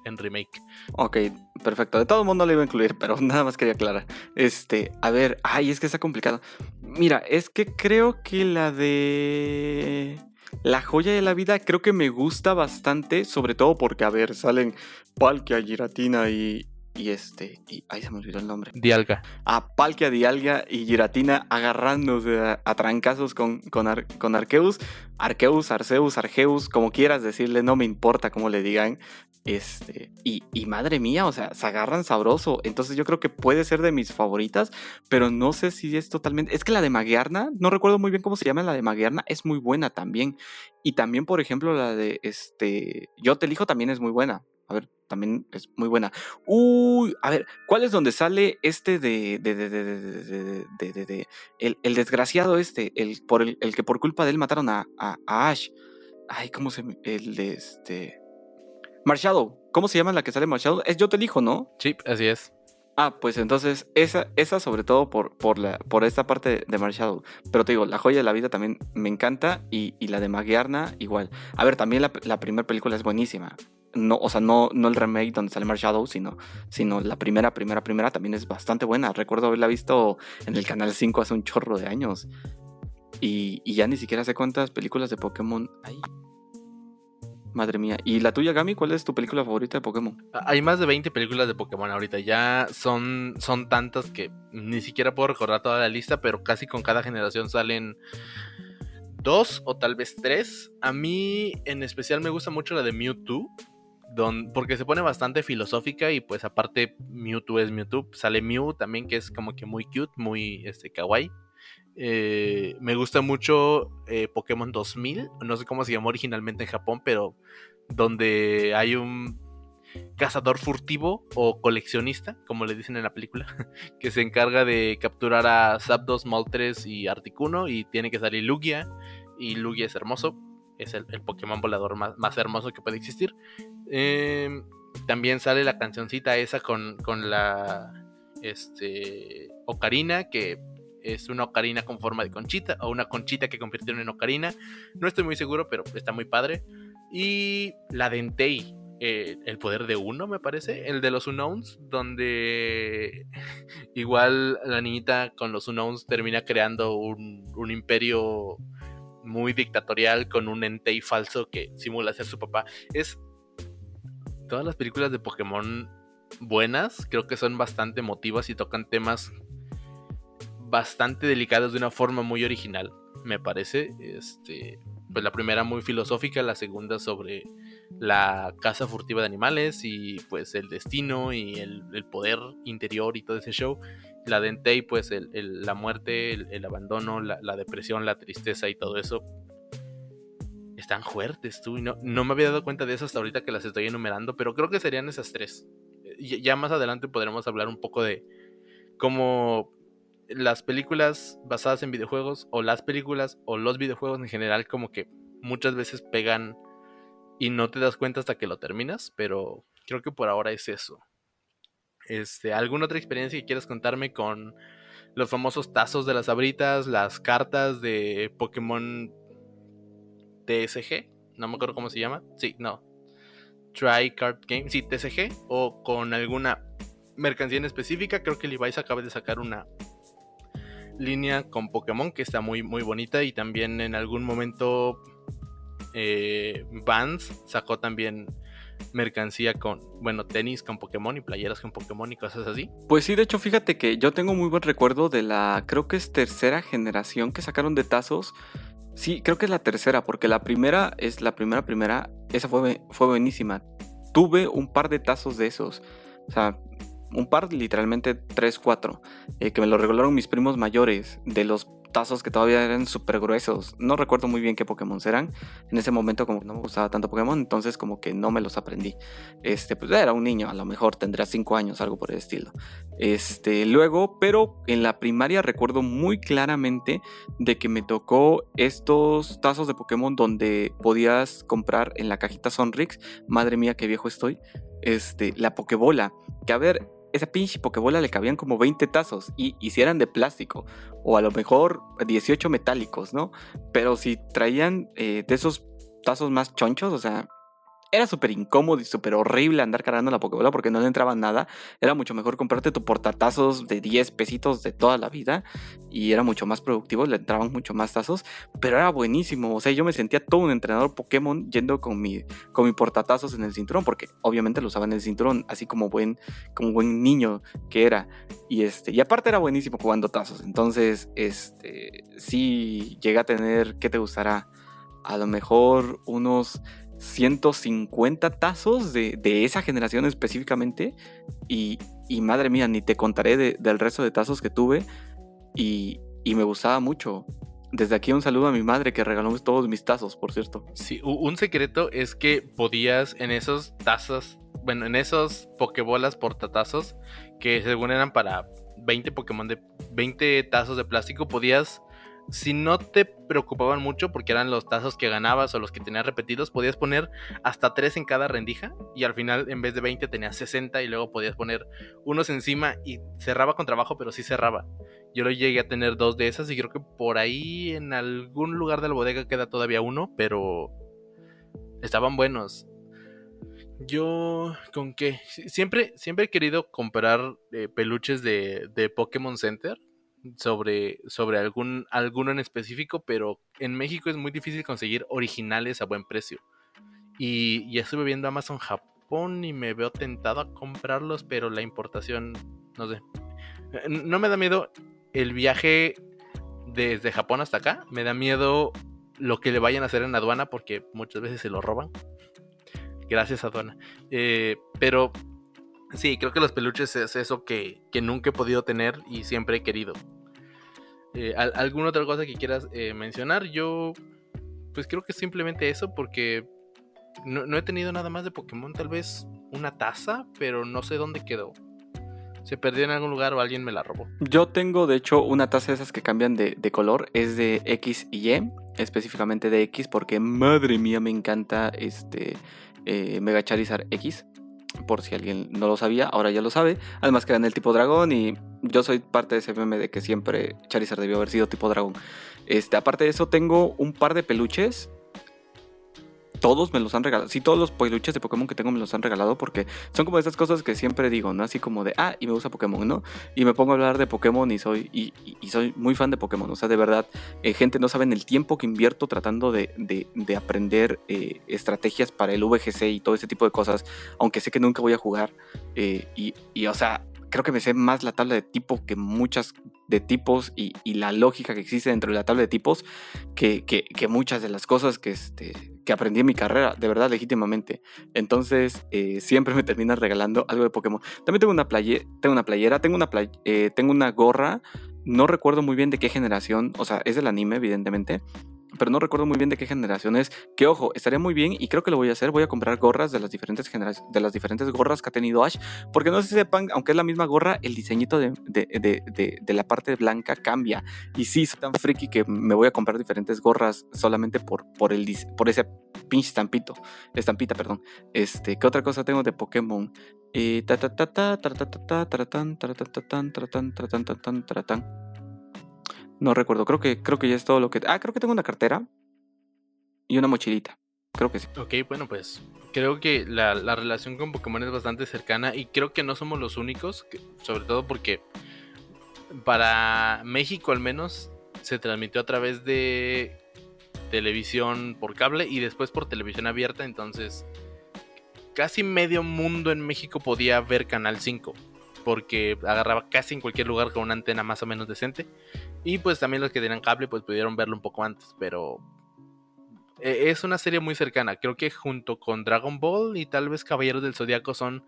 en remake. Ok, perfecto. De todo el mundo lo iba a incluir, pero nada más quería aclarar. Este, a ver, ay, es que está complicado. Mira, es que creo que la de... La joya de la vida creo que me gusta bastante, sobre todo porque, a ver, salen Palkia, Giratina y, y este, y ahí se me olvidó el nombre. Dialga. A Palkia, Dialga y Giratina agarrándose a, trancazos con, con, con, Arceus. Arceus, Arceus, Arceus, como quieras decirle, no me importa cómo le digan. Este, y, y, madre mía, o sea, se agarran sabroso. Entonces yo creo que puede ser de mis favoritas, pero no sé si es totalmente. Es que la de Magiarna, no recuerdo muy bien cómo se llama la de Magiarna, es muy buena también. Y también, por ejemplo, la de este. Yo te elijo también es muy buena. A ver, también es muy buena. Uy, a ver, ¿cuál es donde sale este de. de, de, de, de el, el, desgraciado este, el, por el, el, que por culpa de él mataron a, a, a Ash? Ay, ¿cómo se. El de este. Marshadow. ¿Cómo se llama la que sale Marshadow? Es Yo te elijo, ¿no? Sí, así es. Ah, pues entonces esa, esa sobre todo por, por, la, por esta parte de Marshadow. Pero te digo, La joya de la vida también me encanta y, y la de Magiarna igual. A ver, también la, la primera película es buenísima. No, o sea, no, no el remake donde sale Marshadow, sino, sino la primera, primera, primera también es bastante buena. Recuerdo haberla visto en el Canal 5 hace un chorro de años. Y, ya ni siquiera sé cuántas películas de Pokémon hay. Madre mía. ¿Y la tuya, Gami? ¿Cuál es tu película favorita de Pokémon? Hay más de 20 películas de Pokémon ahorita. Ya son, son tantas que ni siquiera puedo recordar toda la lista, pero casi con cada generación salen dos o tal vez tres. A mí en especial me gusta mucho la de Mewtwo. Don, porque se pone bastante filosófica y pues aparte Mewtwo es Mewtwo. Sale Mew también que es como que muy cute, muy este, kawaii. Eh, me gusta mucho eh, Pokémon 2000, no sé cómo se llamó originalmente en Japón, pero donde hay un cazador furtivo o coleccionista, como le dicen en la película, que se encarga de capturar a Zapdos, Moltres y Articuno y tiene que salir Lugia y Lugia es hermoso, es el, Pokémon volador más, hermoso que puede existir. Em, también sale la cancioncita esa con, con la este, Ocarina que es una ocarina con forma de conchita o una conchita que convirtieron en ocarina. No estoy muy seguro, pero está muy padre. Y la Dentei, eh, el poder de uno, me parece, el de los Unknowns, donde igual la niñita con los Unknowns termina creando un, un imperio muy dictatorial con un Entei falso que simula ser su papá. Es. Todas las películas de Pokémon buenas, creo que son bastante emotivas y tocan temas bastante delicados de una forma muy original, me parece. Este, pues la primera muy filosófica, la segunda sobre la caza furtiva de animales y pues el destino y el, poder interior y todo ese show. La de Entei, pues la muerte, el, abandono, la, depresión, la tristeza y todo eso. Están fuertes tú y no, no me había dado cuenta de eso hasta ahorita que las estoy enumerando, pero creo que serían esas tres. Ya más adelante podremos hablar un poco de cómo las películas basadas en videojuegos o las películas o los videojuegos en general como que muchas veces pegan y no te das cuenta hasta que lo terminas, pero creo que por ahora es eso. Este, ¿alguna otra experiencia que quieras contarme con los famosos tazos de las abritas, las cartas de Pokémon TSG? No me acuerdo cómo se llama. Sí, no. Try Card Game, sí, TSG o con alguna mercancía en específica. Creo que Levi's acaba de sacar una línea con Pokémon que está muy, muy bonita y también en algún momento eh, sacó también mercancía con, bueno, tenis con Pokémon y playeras con Pokémon y cosas así. Pues sí, de hecho, fíjate que yo tengo muy buen recuerdo de la, creo que es tercera generación que sacaron de tazos. Sí, creo que es la tercera, porque la primera es la primera, primera, esa fue, fue buenísima. Tuve un par de tazos de esos. O sea, un par, literalmente 3, 4, eh, que me lo regalaron mis primos mayores, de los tazos que todavía eran súper gruesos. No recuerdo muy bien qué Pokémon eran. En ese momento como no me gustaba tanto Pokémon, entonces como que no me los aprendí. Este, pues era un niño, a lo mejor tendría 5 años, algo por el estilo. Este, luego, pero en la primaria recuerdo muy claramente de que me tocó estos tazos de Pokémon donde podías comprar en la cajita Sonrix. Madre mía, qué viejo estoy. Este, la Pokébola. Que a ver, esa pinche pokebola le cabían como 20 tazos y, y si eran de plástico o a lo mejor 18 metálicos, ¿no? Pero si traían eh, de esos tazos más chonchos, o sea, era súper incómodo y súper horrible andar cargando la Pokébola porque no le entraba nada. Era mucho mejor comprarte tu portatazos de 10 pesitos de toda la vida y era mucho más productivo, le entraban mucho más tazos, pero era buenísimo. O sea, yo me sentía todo un entrenador Pokémon yendo con mi, con mi portatazos en el cinturón porque obviamente lo usaba en el cinturón, así como buen, como buen niño que era. Y, este, y aparte era buenísimo jugando tazos. Entonces, este, sí llegué a tener, ¿qué te gustará? A lo mejor unos 150 tazos de, de esa generación específicamente. Y, y, madre mía, ni te contaré de, del resto de tazos que tuve. Y, y, me gustaba mucho. Desde aquí un saludo a mi madre que regaló todos mis tazos, por cierto. Sí, un secreto es que podías en esos tazos, bueno, en esos pokebolas portatazos, que según eran para 20 Pokémon de 20 tazos de plástico, podías si no te preocupaban mucho porque eran los tazos que ganabas o los que tenías repetidos, podías poner hasta 3 en cada rendija y al final en vez de 20 tenías 60 y luego podías poner unos encima y cerraba con trabajo, pero sí cerraba. Yo lo llegué a tener dos de esas y creo que por ahí en algún lugar de la bodega queda todavía uno, pero estaban buenos. Yo, ¿con qué? Siempre, siempre he querido comprar eh, peluches de, de Pokémon Center sobre, sobre algún, alguno en específico, pero en México es muy difícil conseguir originales a buen precio. Y ya estuve viendo Amazon Japón y me veo tentado a comprarlos, pero la importación, no sé. Eh, no me da miedo el viaje desde Japón hasta acá, me da miedo lo que le vayan a hacer en aduana porque muchas veces se lo roban. Gracias aduana. Eh, pero Sí, creo que los peluches es eso que, que nunca he podido tener y siempre he querido. Eh, ¿Alguna otra cosa que quieras eh, mencionar? Yo, pues creo que simplemente eso, porque no, he tenido nada más de Pokémon. Tal vez una taza, pero no sé dónde quedó. Se perdió en algún lugar o alguien me la robó. Yo tengo, de hecho, una taza de esas que cambian de, de color. Es de X y Y, específicamente de X, porque madre mía, me encanta este eh, Mega Charizard X por si alguien no lo sabía, ahora ya lo sabe. Además que en el tipo dragón y yo soy parte de ese meme de que siempre Charizard debió haber sido tipo dragón. Este, aparte de eso, tengo un par de peluches todos me los han regalado. Sí, todos los peluches de Pokémon que tengo me los han regalado porque son como esas cosas que siempre digo, ¿no? Así como de, ah, y me gusta Pokémon, ¿no? Y me pongo a hablar de Pokémon y soy, y, soy muy fan de Pokémon. O sea, de verdad, eh, gente no saben el tiempo que invierto tratando de, de, de aprender eh, estrategias para el VGC y todo ese tipo de cosas, aunque sé que nunca voy a jugar. Eh, y, y, o sea, creo que me sé más la tabla de tipo que muchas de tipos y, y, la lógica que existe dentro de la tabla de tipos que, que muchas de las cosas que, este, que aprendí en mi carrera, de verdad, legítimamente. Entonces, eh, siempre me terminan regalando algo de Pokémon. También tengo una, playe tengo una playera, tengo una, play eh, tengo una gorra, no recuerdo muy bien de qué generación, o sea, es del anime, evidentemente, pero no recuerdo muy bien de qué generación es. Que ojo, estaría muy bien y creo que lo voy a hacer. Voy a comprar gorras de las diferentes generaciones, de las diferentes gorras que ha tenido Ash. Porque no sé si sepan, aunque es la misma gorra, el diseñito de, de, de, de, la parte blanca cambia. Y sí, soy tan friki que me voy a comprar diferentes gorras solamente por, por, el, por ese pinche estampito. Estampita, perdón. Este, ¿qué otra cosa tengo de Pokémon? No recuerdo, creo que, creo que ya es todo lo que... Ah, creo que tengo una cartera y una mochilita. Creo que sí. Ok, bueno, pues creo que la, la relación con Pokémon es bastante cercana y creo que no somos los únicos, sobre todo porque para México al menos se transmitió a través de televisión por cable y después por televisión abierta, entonces casi medio mundo en México podía ver Canal 5 porque agarraba casi en cualquier lugar con una antena más o menos decente. Y pues también los que tenían cable pues pudieron verlo un poco antes, pero e, es una serie muy cercana. Creo que junto con Dragon Ball y tal vez Caballeros del Zodiaco son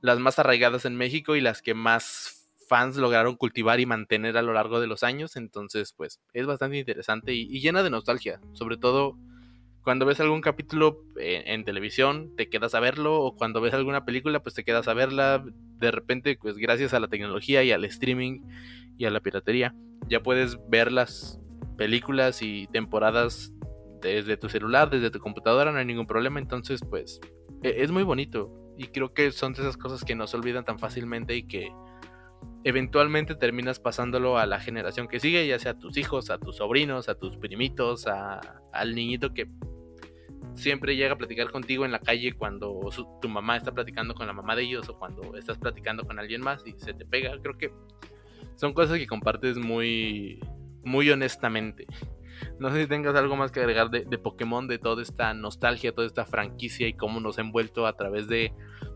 las más arraigadas en México y las que más fans lograron cultivar y mantener a lo largo de los años. Entonces, pues es bastante interesante y, llena de nostalgia. Sobre todo cuando ves algún capítulo en, en, televisión, te quedas a verlo. O cuando ves alguna película, pues te quedas a verla. De repente, pues gracias a la tecnología y al streaming y a la piratería, ya puedes ver las películas y temporadas desde tu celular, desde tu computadora, no hay ningún problema. Entonces, pues e, es muy bonito. Y creo que son de esas cosas que no se olvidan tan fácilmente y que eventualmente terminas pasándolo a la generación que sigue, ya sea a tus hijos, a tus sobrinos, a tus primitos, a, al niñito que siempre llega a platicar contigo en la calle cuando tu mamá está platicando con la mamá de ellos o cuando estás platicando con alguien más y se te pega. Creo que son cosas que compartes muy, muy honestamente. No sé si tengas algo más que agregar de, de, Pokémon, de toda esta nostalgia, toda esta franquicia y cómo nos ha envuelto a través de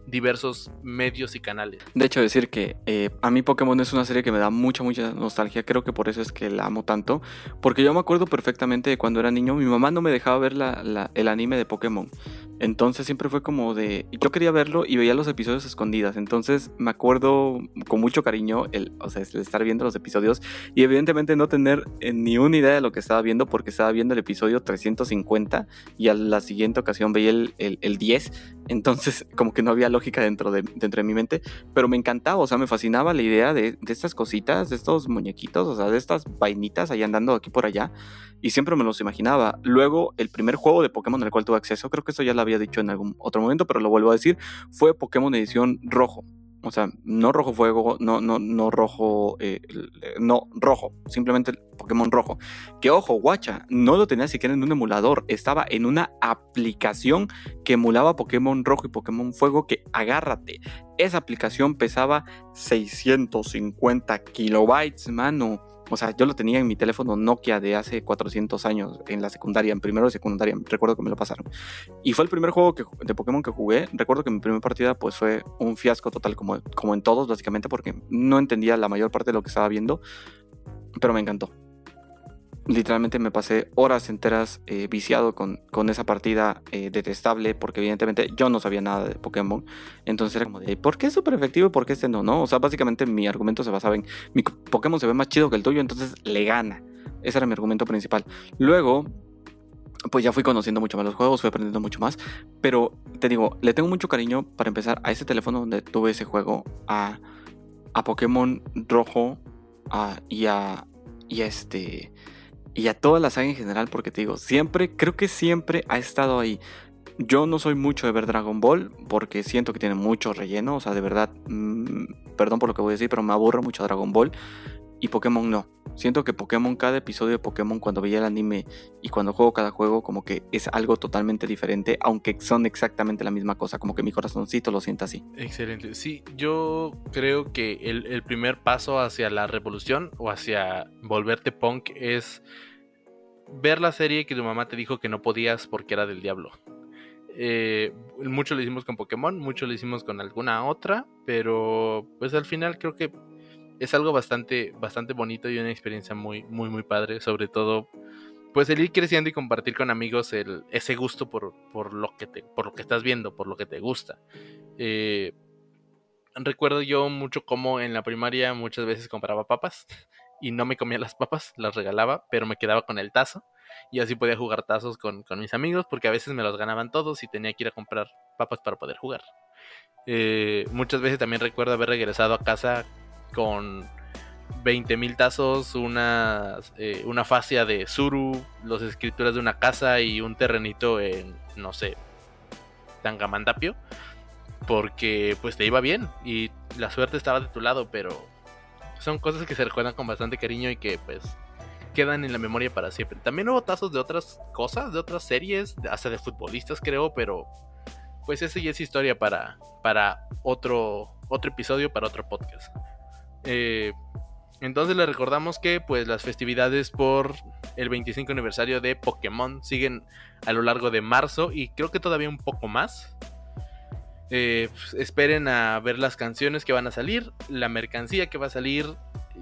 diversos medios y canales. De hecho, decir que eh, a mí Pokémon es una serie que me da mucha, mucha nostalgia. Creo que por eso es que la amo tanto. Porque yo me acuerdo perfectamente de cuando era niño, mi mamá no me dejaba ver la, el anime de Pokémon. Entonces siempre fue como de... Yo quería verlo y veía los episodios escondidas. Entonces me acuerdo con mucho cariño el, o sea, el estar viendo los episodios y evidentemente no tener eh, ni una idea de lo que estaba viendo porque estaba viendo el episodio 350 y a la siguiente ocasión veía el, el, el 10. Entonces como que no había lógica dentro de, dentro de mi mente. Pero me encantaba, o sea, me fascinaba la idea de, de estas cositas, de estos muñequitos, o sea, de estas vainitas ahí andando aquí por allá y siempre me los imaginaba. Luego, el primer juego de Pokémon al cual tuve acceso, creo que esto ya lo había dicho en algún otro momento, pero lo vuelvo a decir, fue Pokémon edición rojo. O sea, no rojo fuego, no, no, no rojo, eh, no rojo, simplemente Pokémon rojo. Que ojo, guacha, no lo tenía siquiera en un emulador, estaba en una aplicación que emulaba Pokémon rojo y Pokémon fuego que agárrate. Esa aplicación pesaba 650 kilobytes, mano. O sea, yo lo tenía en mi teléfono Nokia de hace 400 años en la secundaria, en primero de secundaria. Recuerdo que me lo pasaron. Y fue el primer juego que, de Pokémon que jugué. Recuerdo que mi primera partida pues fue un fiasco total, como, como en todos, básicamente, porque no entendía la mayor parte de lo que estaba viendo. Pero me encantó literalmente me pasé horas enteras eh, viciado con, con, esa partida eh, detestable porque evidentemente yo no sabía nada de Pokémon. Entonces era como de, ¿por qué es súper efectivo y por qué este no? no? O sea, básicamente mi argumento se basaba en, mi Pokémon se ve más chido que el tuyo, entonces le gana. Ese era mi argumento principal. Luego, pues ya fui conociendo mucho más los juegos, fui aprendiendo mucho más. Pero te digo, le tengo mucho cariño para empezar a ese teléfono donde tuve ese juego, a, a Pokémon Rojo a, y a... Y a este y a toda la saga en general, porque te digo, siempre, creo que siempre ha estado ahí. Yo no soy mucho de ver Dragon Ball porque siento que tiene mucho relleno, o sea, de verdad, mmm, perdón por lo que voy a decir, pero me aburre mucho Dragon Ball. Y Pokémon no. Siento que Pokémon, cada episodio de Pokémon, cuando veía el anime y cuando juego cada juego, como que es algo totalmente diferente, aunque son exactamente la misma cosa, como que mi corazoncito lo sienta así. Excelente. Sí, yo creo que el, el primer paso hacia la revolución o hacia volverte punk es ver la serie que tu mamá te dijo que no podías porque era del diablo. Eh, mucho lo hicimos con Pokémon, mucho lo hicimos con alguna otra, pero pues al final creo que es algo bastante, bastante bonito y una experiencia muy, muy, muy padre. Sobre todo, pues el ir creciendo y compartir con amigos el, ese gusto por, por, lo que te, por lo que estás viendo, por lo que te gusta. Eh, recuerdo yo mucho como en la primaria muchas veces compraba papas y no me comía las papas, las regalaba, pero me quedaba con el tazo. Y así podía jugar tazos con, con mis amigos, porque a veces me los ganaban todos y tenía que ir a comprar papas para poder jugar. Eh, muchas veces también recuerdo haber regresado a casa con 20 mil tazos, una, eh, una fascia de Zuru, las escrituras de una casa y un terrenito en, no sé, Tangamandapio. Porque pues te iba bien y la suerte estaba de tu lado, pero son cosas que se recuerdan con bastante cariño y que pues quedan en la memoria para siempre. También hubo tazos de otras cosas, de otras series, hasta de futbolistas creo, pero pues esa ya es historia para, para otro, otro episodio, para otro podcast. Eh, entonces le recordamos que pues las festividades por el 25 aniversario de Pokémon siguen a lo largo de marzo y creo que todavía un poco más. Eh, pues, esperen a ver las canciones que van a salir, la mercancía que va a salir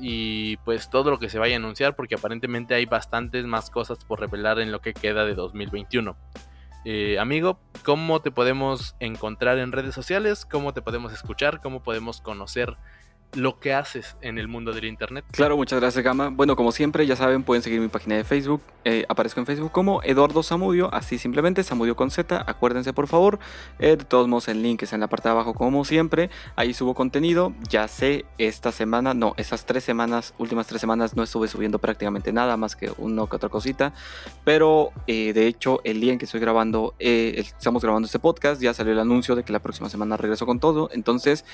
y pues todo lo que se vaya a anunciar porque aparentemente hay bastantes más cosas por revelar en lo que queda de 2021. Eh, amigo, ¿cómo te podemos encontrar en redes sociales? ¿Cómo te podemos escuchar? ¿Cómo podemos conocer lo que haces en el mundo del internet. Claro, muchas gracias, Gama. Bueno, como siempre, ya saben, pueden seguir mi página de Facebook. Eh, aparezco en Facebook como Eduardo Zamudio, así simplemente, Zamudio con Z. Acuérdense, por favor. Eh, de todos modos, el link está en la parte de abajo, como siempre. Ahí subo contenido. Ya sé, esta semana, no, esas tres semanas, últimas tres semanas, no estuve subiendo prácticamente nada más que uno que otra cosita. Pero, eh, de hecho, el día en que estoy grabando, estamos grabando este podcast, ya salió el anuncio de que la próxima semana regreso con todo. Entonces,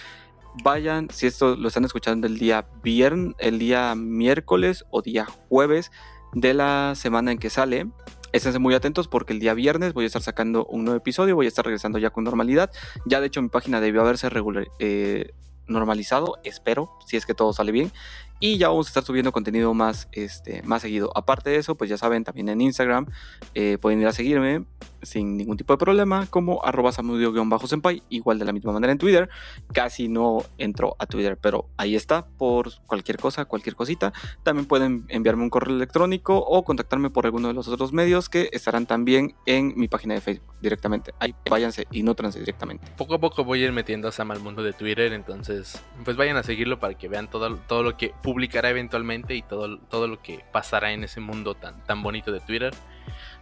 vayan, si esto lo están escuchando el día viernes, el día miércoles o día jueves de la semana en que sale, Estén muy atentos porque el día viernes voy a estar sacando un nuevo episodio, voy a estar regresando ya con normalidad. Ya de hecho mi página debió haberse regular, eh, normalizado, espero, si es que todo sale bien. Y ya vamos a estar subiendo contenido más, este, más seguido. Aparte de eso, pues ya saben, también en Instagram eh, pueden ir a seguirme sin ningún tipo de problema, como arroba samudio-senpai, igual de la misma manera en Twitter. Casi no entro a Twitter, pero ahí está, por cualquier cosa, cualquier cosita. También pueden enviarme un correo electrónico o contactarme por alguno de los otros medios que estarán también en mi página de Facebook directamente. Ahí váyanse y nútranse directamente. Poco a poco voy a ir metiendo a Sam al mundo de Twitter, entonces pues vayan a seguirlo para que vean todo, todo lo que publicará eventualmente y todo, todo lo que pasará en ese mundo tan, tan bonito de Twitter.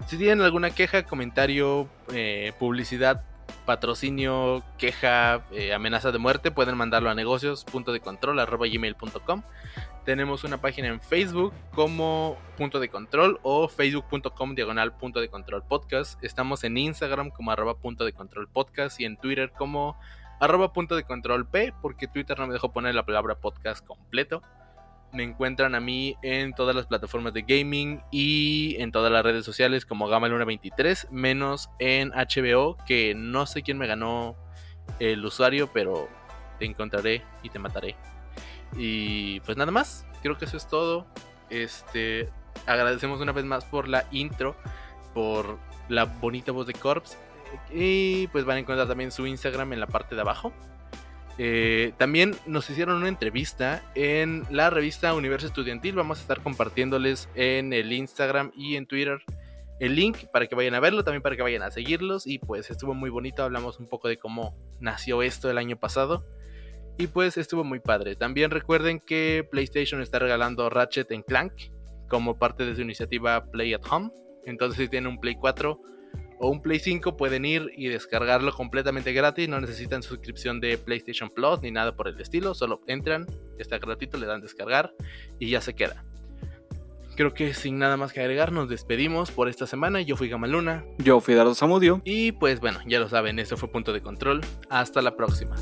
Si tienen alguna queja, comentario, eh, publicidad, patrocinio, queja, eh, amenaza de muerte, pueden mandarlo a negocios Tenemos una página en Facebook como punto de control o facebook.com diagonal punto de control podcast. Estamos en Instagram como arroba punto de control podcast y en Twitter como arroba punto de control P porque Twitter no me dejó poner la palabra podcast completo me encuentran a mí en todas las plataformas de gaming y en todas las redes sociales como Gama Luna 23, menos en HBO, que no sé quién me ganó el usuario, pero te encontraré y te mataré. Y pues nada más, creo que eso es todo. Este, agradecemos una vez más por la intro, por la bonita voz de Corps. Y pues van a encontrar también su Instagram en la parte de abajo. Eh, también nos hicieron una entrevista en la revista Universo Estudiantil. Vamos a estar compartiéndoles en el Instagram y en Twitter el link para que vayan a verlo, también para que vayan a seguirlos. Y pues estuvo muy bonito. Hablamos un poco de cómo nació esto el año pasado. Y pues estuvo muy padre. También recuerden que PlayStation está regalando Ratchet en Clank como parte de su iniciativa Play at Home. Entonces si tienen un Play 4 o un Play 5 pueden ir y descargarlo completamente gratis, no necesitan suscripción de PlayStation Plus ni nada por el estilo, solo entran, está gratuito, le dan descargar y ya se queda. Creo que sin nada más que agregar, nos despedimos por esta semana. Yo fui Gamaluna. Yo fui Dardo Samudio. Y pues bueno, ya lo saben, esto fue Punto de Control. Hasta la próxima.